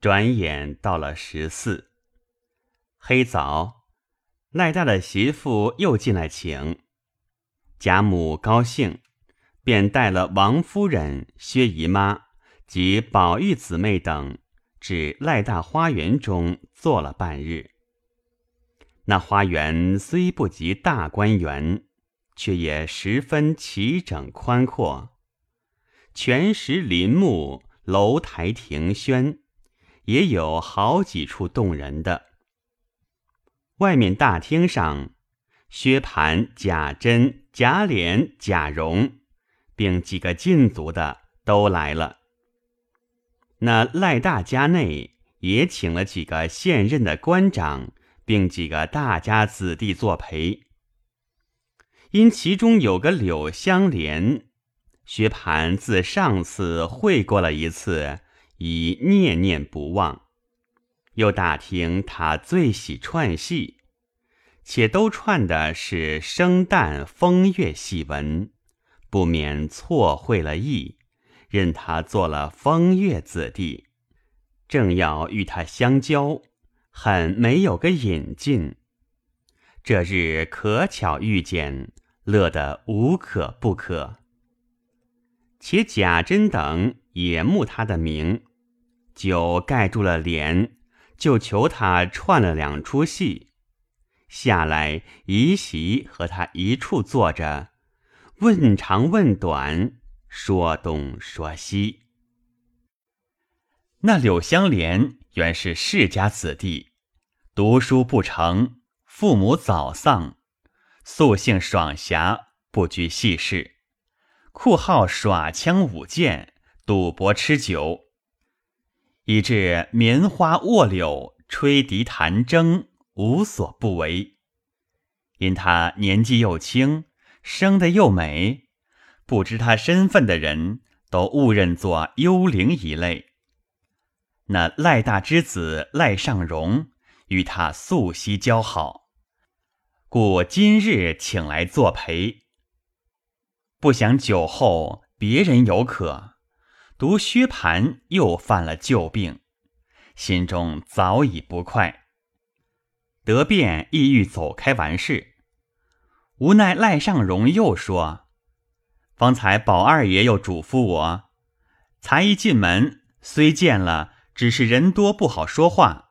转眼到了十四，黑早，赖大的媳妇又进来请，贾母高兴，便带了王夫人、薛姨妈及宝玉姊妹等，至赖大花园中坐了半日。那花园虽不及大观园，却也十分齐整宽阔，全石林木，楼台亭轩，也有好几处动人的。外面大厅上，薛蟠、贾珍、贾琏、贾蓉，并几个禁足的都来了。那赖大家内也请了几个现任的官长。并几个大家子弟作陪，因其中有个柳香莲，薛蟠自上次会过了一次，已念念不忘。又打听他最喜串戏，且都串的是生旦风月戏文，不免错会了意，任他做了风月子弟，正要与他相交。很没有个引进，这日可巧遇见，乐得无可不可。且贾珍等也慕他的名，就盖住了脸，就求他串了两出戏，下来移席和他一处坐着，问长问短，说东说西。那柳香莲。原是世家子弟，读书不成，父母早丧，素性爽侠，不拘细事，酷好耍枪舞剑，赌博吃酒，以致棉花卧柳，吹笛弹筝，无所不为。因他年纪又轻，生得又美，不知他身份的人都误认作幽灵一类。那赖大之子赖尚荣与他素昔交好，故今日请来作陪。不想酒后别人有可，读薛蟠又犯了旧病，心中早已不快。得便意欲走开完事，无奈赖尚荣又说：“方才宝二爷又嘱咐我，才一进门虽见了。”只是人多不好说话，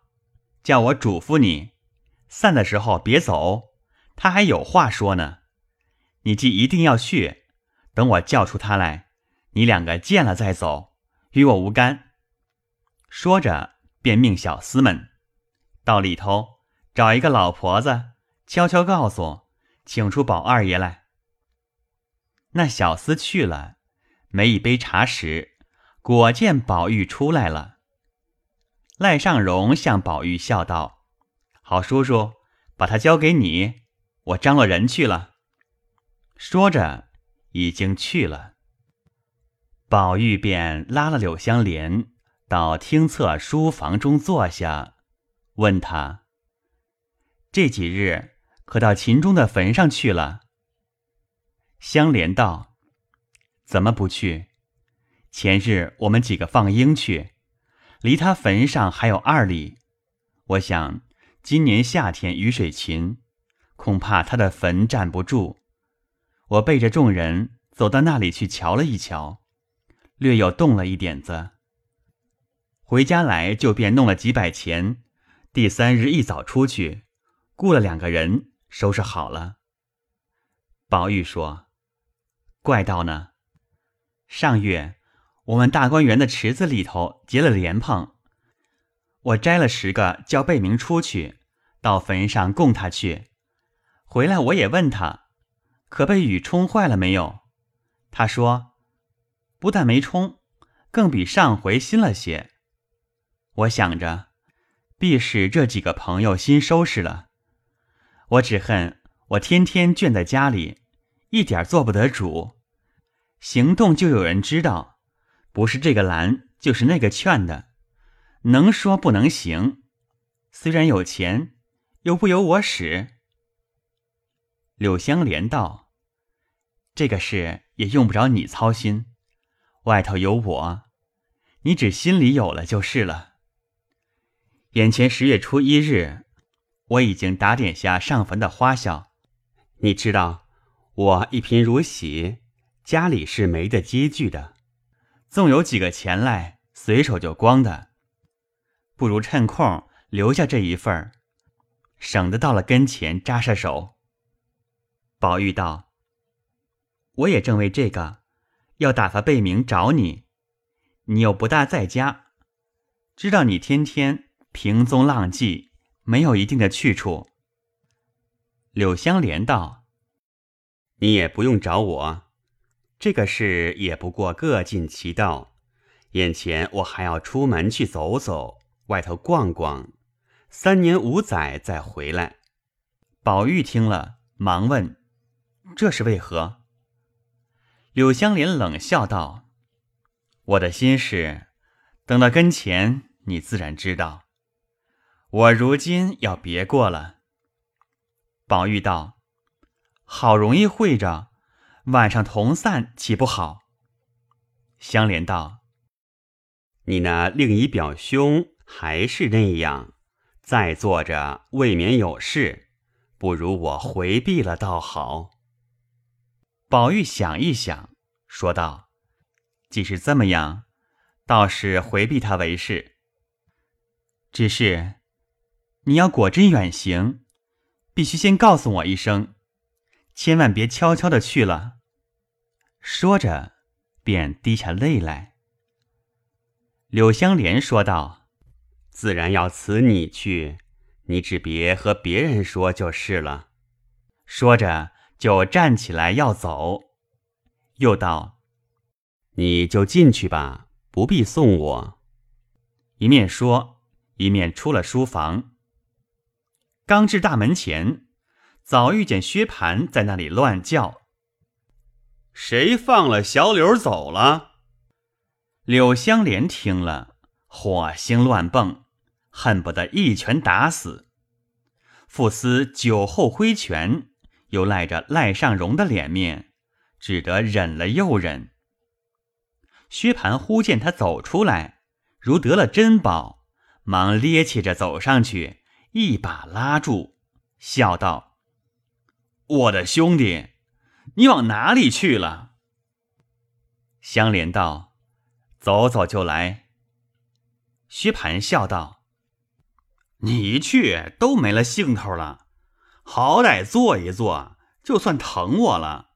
叫我嘱咐你，散的时候别走，他还有话说呢。你既一定要去，等我叫出他来，你两个见了再走，与我无干。说着，便命小厮们到里头找一个老婆子，悄悄告诉，请出宝二爷来。那小厮去了，没一杯茶时，果见宝玉出来了。赖尚荣向宝玉笑道：“好叔叔，把他交给你，我张罗人去了。”说着，已经去了。宝玉便拉了柳香莲到厅侧书房中坐下，问他：“这几日可到秦钟的坟上去了？”香莲道：“怎么不去？前日我们几个放鹰去。”离他坟上还有二里，我想今年夏天雨水勤，恐怕他的坟站不住。我背着众人走到那里去瞧了一瞧，略有动了一点子。回家来就便弄了几百钱，第三日一早出去，雇了两个人收拾好了。宝玉说：“怪道呢，上月。”我们大观园的池子里头结了莲蓬，我摘了十个，叫贝明出去，到坟上供他去。回来我也问他，可被雨冲坏了没有？他说，不但没冲，更比上回新了些。我想着，必是这几个朋友新收拾了。我只恨我天天倦在家里，一点做不得主，行动就有人知道。不是这个拦，就是那个劝的，能说不能行。虽然有钱，又不由我使。柳香莲道：“这个事也用不着你操心，外头有我，你只心里有了就是了。”眼前十月初一日，我已经打点下上坟的花销。你知道，我一贫如洗，家里是没得积聚的。纵有几个钱来，随手就光的，不如趁空留下这一份儿，省得到了跟前扎下手。宝玉道：“我也正为这个，要打发贝明找你，你又不大在家，知道你天天。”平踪浪迹，没有一定的去处。柳香莲道：“你也不用找我，这个事也不过各尽其道。眼前我还要出门去走走，外头逛逛，三年五载再回来。”宝玉听了，忙问：“这是为何？”柳香莲冷笑道：“我的心事，等到跟前，你自然知道。”我如今要别过了。宝玉道：“好容易会着，晚上同散岂不好？”香莲道：“你那另一表兄还是那样，在坐着未免有事，不如我回避了倒好。”宝玉想一想，说道：“既是这么样，倒是回避他为是。只是。”你要果真远行，必须先告诉我一声，千万别悄悄的去了。说着，便滴下泪来。柳香莲说道：“自然要辞你去，你只别和别人说就是了。”说着，就站起来要走，又道：“你就进去吧，不必送我。”一面说，一面出了书房。刚至大门前，早遇见薛蟠在那里乱叫：“谁放了小柳走了？”柳香莲听了，火星乱蹦，恨不得一拳打死。傅斯酒后挥拳，又赖着赖尚荣的脸面，只得忍了又忍。薛蟠忽见他走出来，如得了珍宝，忙趔趄着走上去。一把拉住，笑道：“我的兄弟，你往哪里去了？”香莲道：“走走就来。”薛蟠笑道：“你一去都没了兴头了，好歹坐一坐，就算疼我了。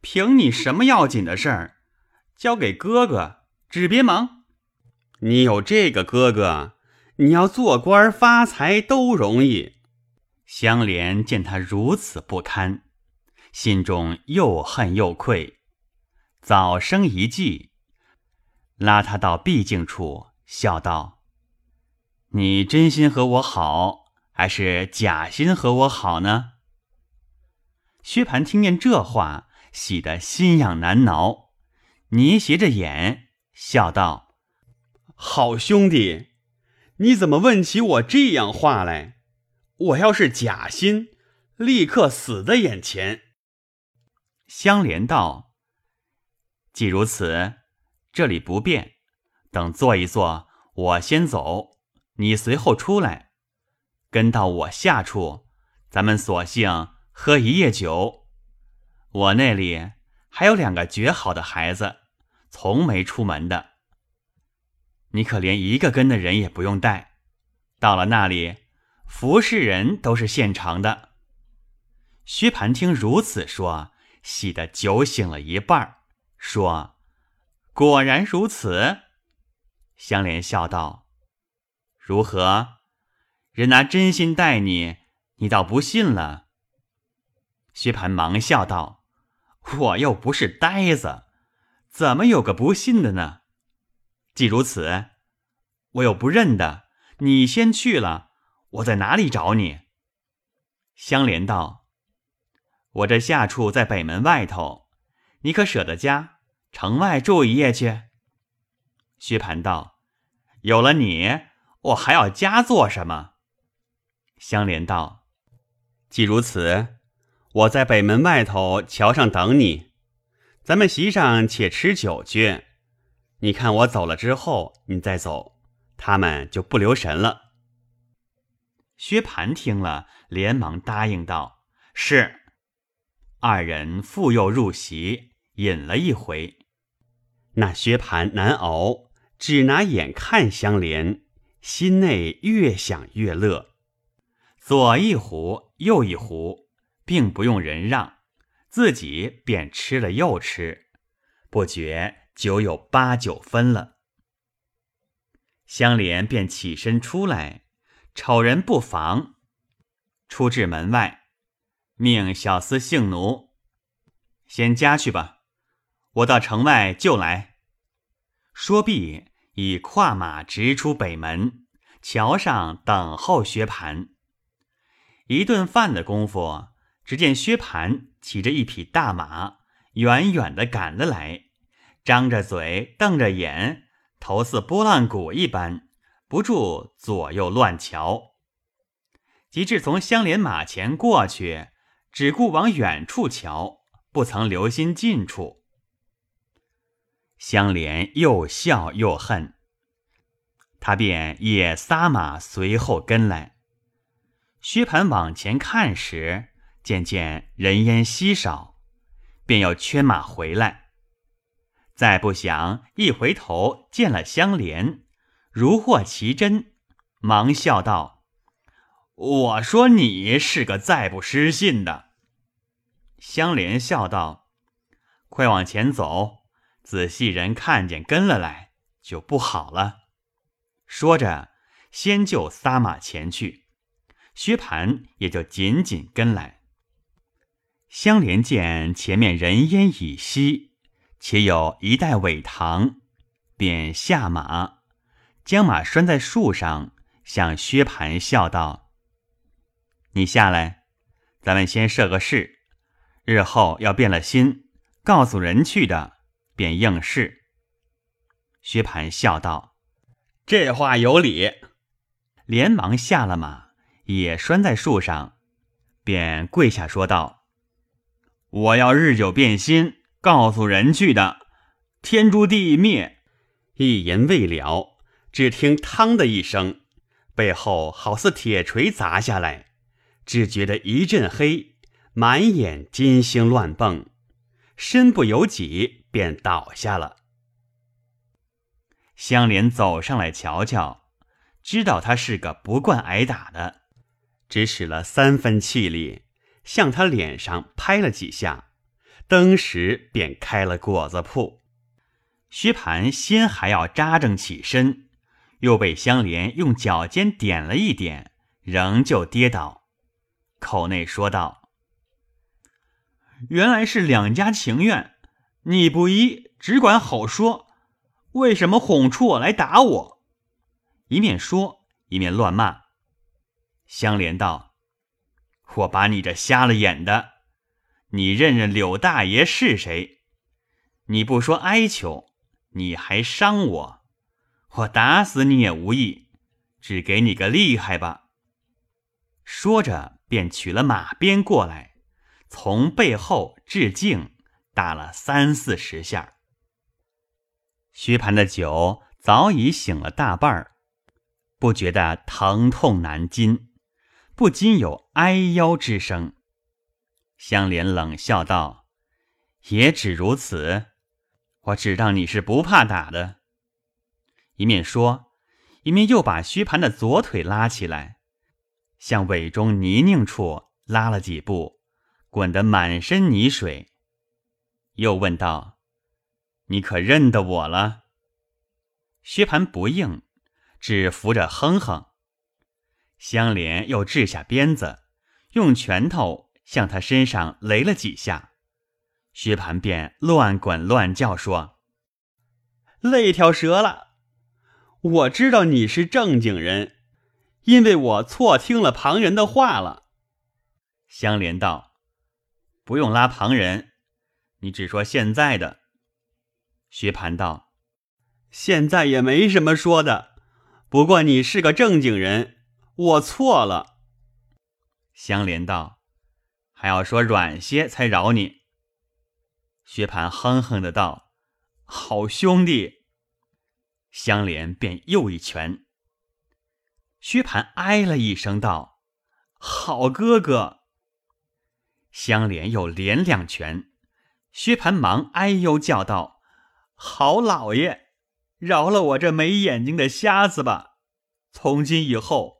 凭你什么要紧的事儿，交给哥哥，只别忙。你有这个哥哥。”你要做官发财都容易。香莲见他如此不堪，心中又恨又愧，早生一计，拉他到僻静处，笑道：“你真心和我好，还是假心和我好呢？”薛蟠听见这话，喜得心痒难挠，捏斜着眼，笑道：“好兄弟。”你怎么问起我这样话来？我要是假心，立刻死在眼前。香莲道：“既如此，这里不便，等坐一坐，我先走，你随后出来，跟到我下处，咱们索性喝一夜酒。我那里还有两个绝好的孩子，从没出门的。”你可连一个跟的人也不用带，到了那里，服侍人都是现成的。薛蟠听如此说，喜得酒醒了一半，说：“果然如此。”香莲笑道：“如何？人拿真心待你，你倒不信了？”薛蟠忙笑道：“我又不是呆子，怎么有个不信的呢？”既如此，我又不认得，你先去了，我在哪里找你？香莲道：“我这下处在北门外头，你可舍得家城外住一夜去？”薛蟠道：“有了你，我还要家做什么？”香莲道：“既如此，我在北门外头桥上等你，咱们席上且吃酒去。”你看我走了之后，你再走，他们就不留神了。薛蟠听了，连忙答应道：“是。”二人复又入席，饮了一回。那薛蟠难熬，只拿眼看香莲，心内越想越乐。左一壶，右一壶，并不用人让，自己便吃了又吃，不觉酒有八九分了。香莲便起身出来，丑人不妨，出至门外，命小厮姓奴先家去吧，我到城外就来。说毕，已跨马直出北门，桥上等候薛蟠。一顿饭的功夫，只见薛蟠骑着一匹大马，远远的赶了来，张着嘴，瞪着眼，头似拨浪鼓一般，不住左右乱瞧。及至从香莲马前过去，只顾往远处瞧，不曾留心近处。香莲又笑又恨，他便也撒马随后跟来。薛蟠往前看时，渐渐人烟稀少，便要圈马回来。再不想一回头见了香莲，如获其真，忙笑道：“我说你是个再不失信的。”香莲笑道：“快往前走，仔细人看见跟了来，就不好了。”说着，先就撒马前去。薛蟠也就紧紧跟来。香莲见前面人烟已稀，且有一带苇塘，便下马，将马拴在树上，向薛蟠笑道：“你下来，咱们先设个誓，日后要变了心，告诉人去的，便应是。”薛蟠笑道：“这话有理。”连忙下了马。也拴在树上，便跪下说道：“我要日久变心，告诉人去的，天诛地灭。”一言未了，只听“嘡”的一声，背后好似铁锤砸下来，只觉得一阵黑，满眼金星乱蹦，身不由己，便倒下了。香莲走上来瞧瞧，知道他是个不惯挨打的。只使了三分气力，向他脸上拍了几下，登时便开了果子铺。薛蟠先还要扎正起身，又被香莲用脚尖点了一点，仍旧跌倒，口内说道：“原来是两家情愿，你不依，只管好说，为什么哄出我来打我？”一面说，一面乱骂。香莲道：“我把你这瞎了眼的，你认认柳大爷是谁？你不说哀求，你还伤我，我打死你也无益，只给你个厉害吧。”说着，便取了马鞭过来，从背后致敬打了三四十下。薛蟠的酒早已醒了大半儿，不觉得疼痛难禁。不禁有哀腰之声，香莲冷笑道：“也只如此，我只当你是不怕打的。”一面说，一面又把薛蟠的左腿拉起来，向尾中泥泞处拉了几步，滚得满身泥水。又问道：“你可认得我了？”薛蟠不应，只扶着哼哼。香莲又掷下鞭子，用拳头向他身上擂了几下，薛蟠便乱滚乱叫说：“肋条折了！我知道你是正经人，因为我错听了旁人的话了。”香莲道：“不用拉旁人，你只说现在的。”薛蟠道：“现在也没什么说的，不过你是个正经人。”我错了，香莲道：“还要说软些才饶你。”薛蟠哼哼的道：“好兄弟。”香莲便又一拳。薛蟠哎了一声，道：“好哥哥。”香莲又连两拳，薛蟠忙哎呦叫道：“好老爷，饶了我这没眼睛的瞎子吧！从今以后，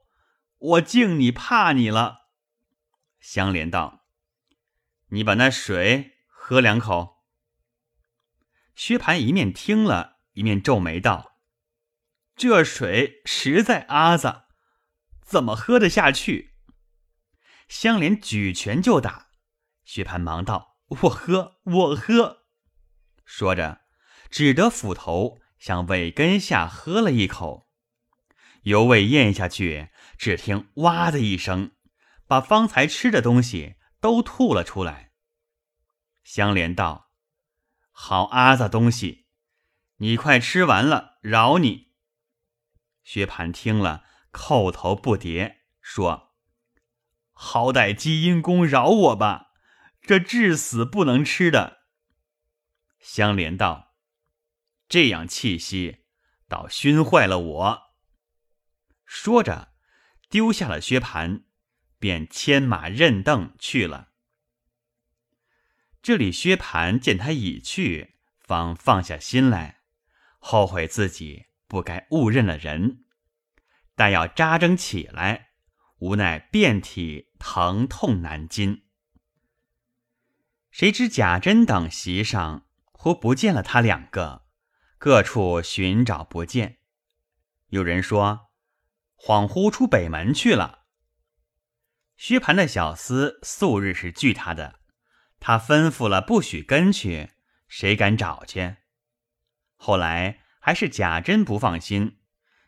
我敬你怕你了。”香莲道：“你把那水喝两口。”薛蟠一面听了一面皱眉道：“这水实在阿子，怎么喝得下去？”香莲举拳就打。薛蟠忙道：“我喝，我喝。”说着，只得斧头向尾根下喝了一口，犹未咽下去，只听“哇”的一声，把方才吃的东西都吐了出来。香莲道：“好阿子东西，你快吃完了，饶你。”薛蟠听了，叩头不迭，说：“好歹积阴公饶我吧。”这至死不能吃的。香莲道：“这样气息，倒熏坏了我。”说着，丢下了薛蟠，便牵马认凳去了。这里薛蟠见他已去，方放下心来，后悔自己不该误认了人，但要扎针起来，无奈遍体疼痛难禁。谁知贾珍等席上忽不见了他两个，各处寻找不见。有人说，恍惚出北门去了。薛蟠的小厮素日是惧他的，他吩咐了不许跟去，谁敢找去？后来还是贾珍不放心，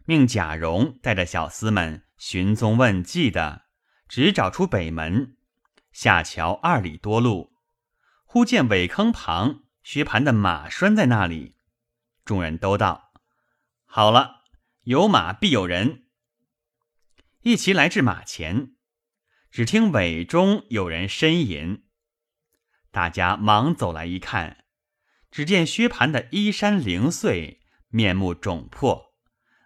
命贾蓉带着小厮们寻踪问迹的，只找出北门下桥二里多路。忽见苇坑旁，薛蟠的马拴在那里，众人都道：“好了，有马必有人。”一齐来至马前，只听尾中有人呻吟，大家忙走来一看，只见薛蟠的衣衫零碎，面目肿破，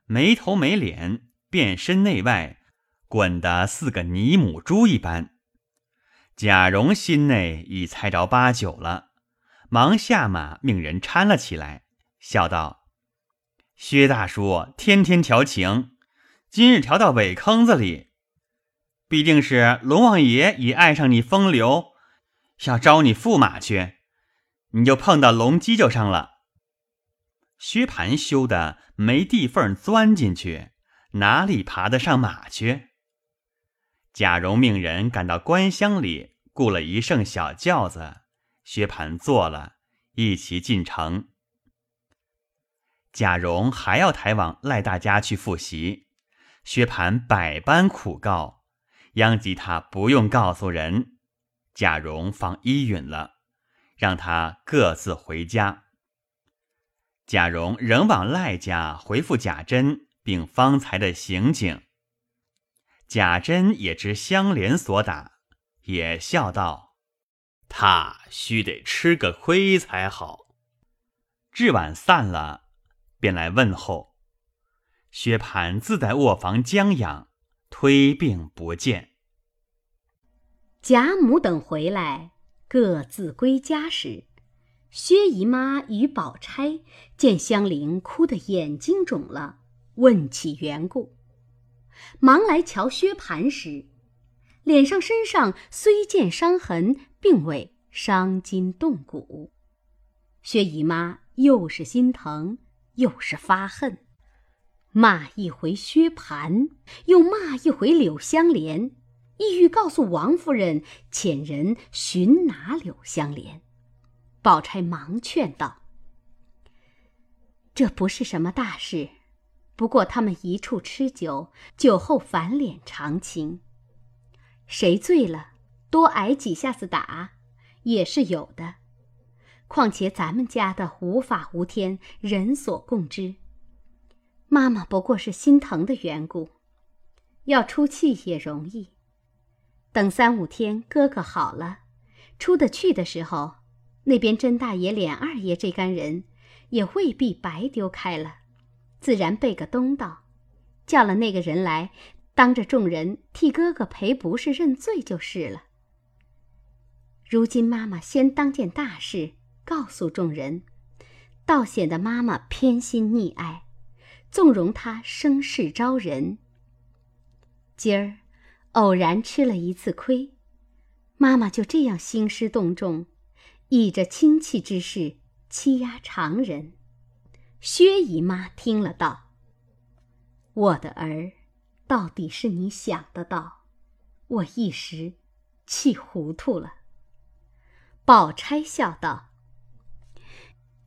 没头没脸，遍身内外滚得似个泥母猪一般。贾蓉心内已猜着八九了，忙下马命人搀了起来，笑道：“薛大叔天天调情，今日调到尾坑子里，必定是龙王爷已爱上你风流，要招你驸马去，你就碰到龙犄角上了。”薛蟠羞得没地缝钻进去，哪里爬得上马去？贾蓉命人赶到官厢里，雇了一乘小轿子，薛蟠坐了，一齐进城。贾蓉还要抬往赖大家去复习，薛蟠百般苦告，央及他不用告诉人。贾蓉方依允了，让他各自回家。贾蓉仍往赖家回复贾珍，并方才的刑警。贾珍也知香莲所打，也笑道：“他须得吃个亏才好。”至晚散了，便来问候。薛蟠自在卧房将养，推病不见。贾母等回来，各自归家时，薛姨妈与宝钗见香菱哭得眼睛肿了，问起缘故。忙来瞧薛蟠时，脸上身上虽见伤痕，并未伤筋动骨。薛姨妈又是心疼，又是发恨，骂一回薛蟠，又骂一回柳香莲，意欲告诉王夫人，遣人寻拿柳香莲。宝钗忙劝道：“这不是什么大事。”不过他们一处吃酒，酒后反脸常情。谁醉了，多挨几下子打，也是有的。况且咱们家的无法无天，人所共知。妈妈不过是心疼的缘故，要出气也容易。等三五天，哥哥好了，出得去的时候，那边甄大爷、琏二爷这干人，也未必白丢开了。自然备个东道，叫了那个人来，当着众人替哥哥赔不是认罪就是了。如今妈妈先当件大事，告诉众人，倒显得妈妈偏心溺爱，纵容他生事招人。今儿偶然吃了一次亏，妈妈就这样兴师动众，以着亲戚之事欺压常人。薛姨妈听了道：“我的儿，到底是你想得到，我一时气糊涂了。”宝钗笑道：“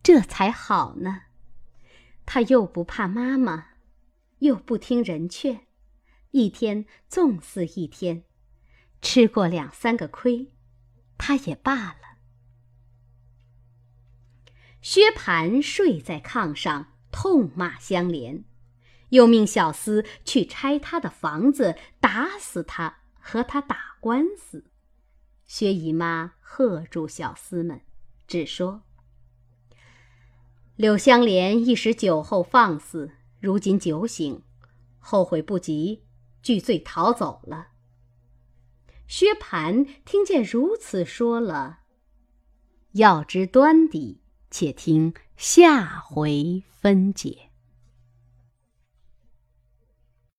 这才好呢，他又不怕妈妈，又不听人劝，一天纵似一天，吃过两三个亏，他也罢了。”薛蟠睡在炕上，痛骂香莲，又命小厮去拆他的房子，打死他，和他打官司。薛姨妈喝住小厮们，只说：“柳湘莲一时酒后放肆，如今酒醒，后悔不及，拒罪逃走了。”薛蟠听见如此说了，要知端底，且听下回分解。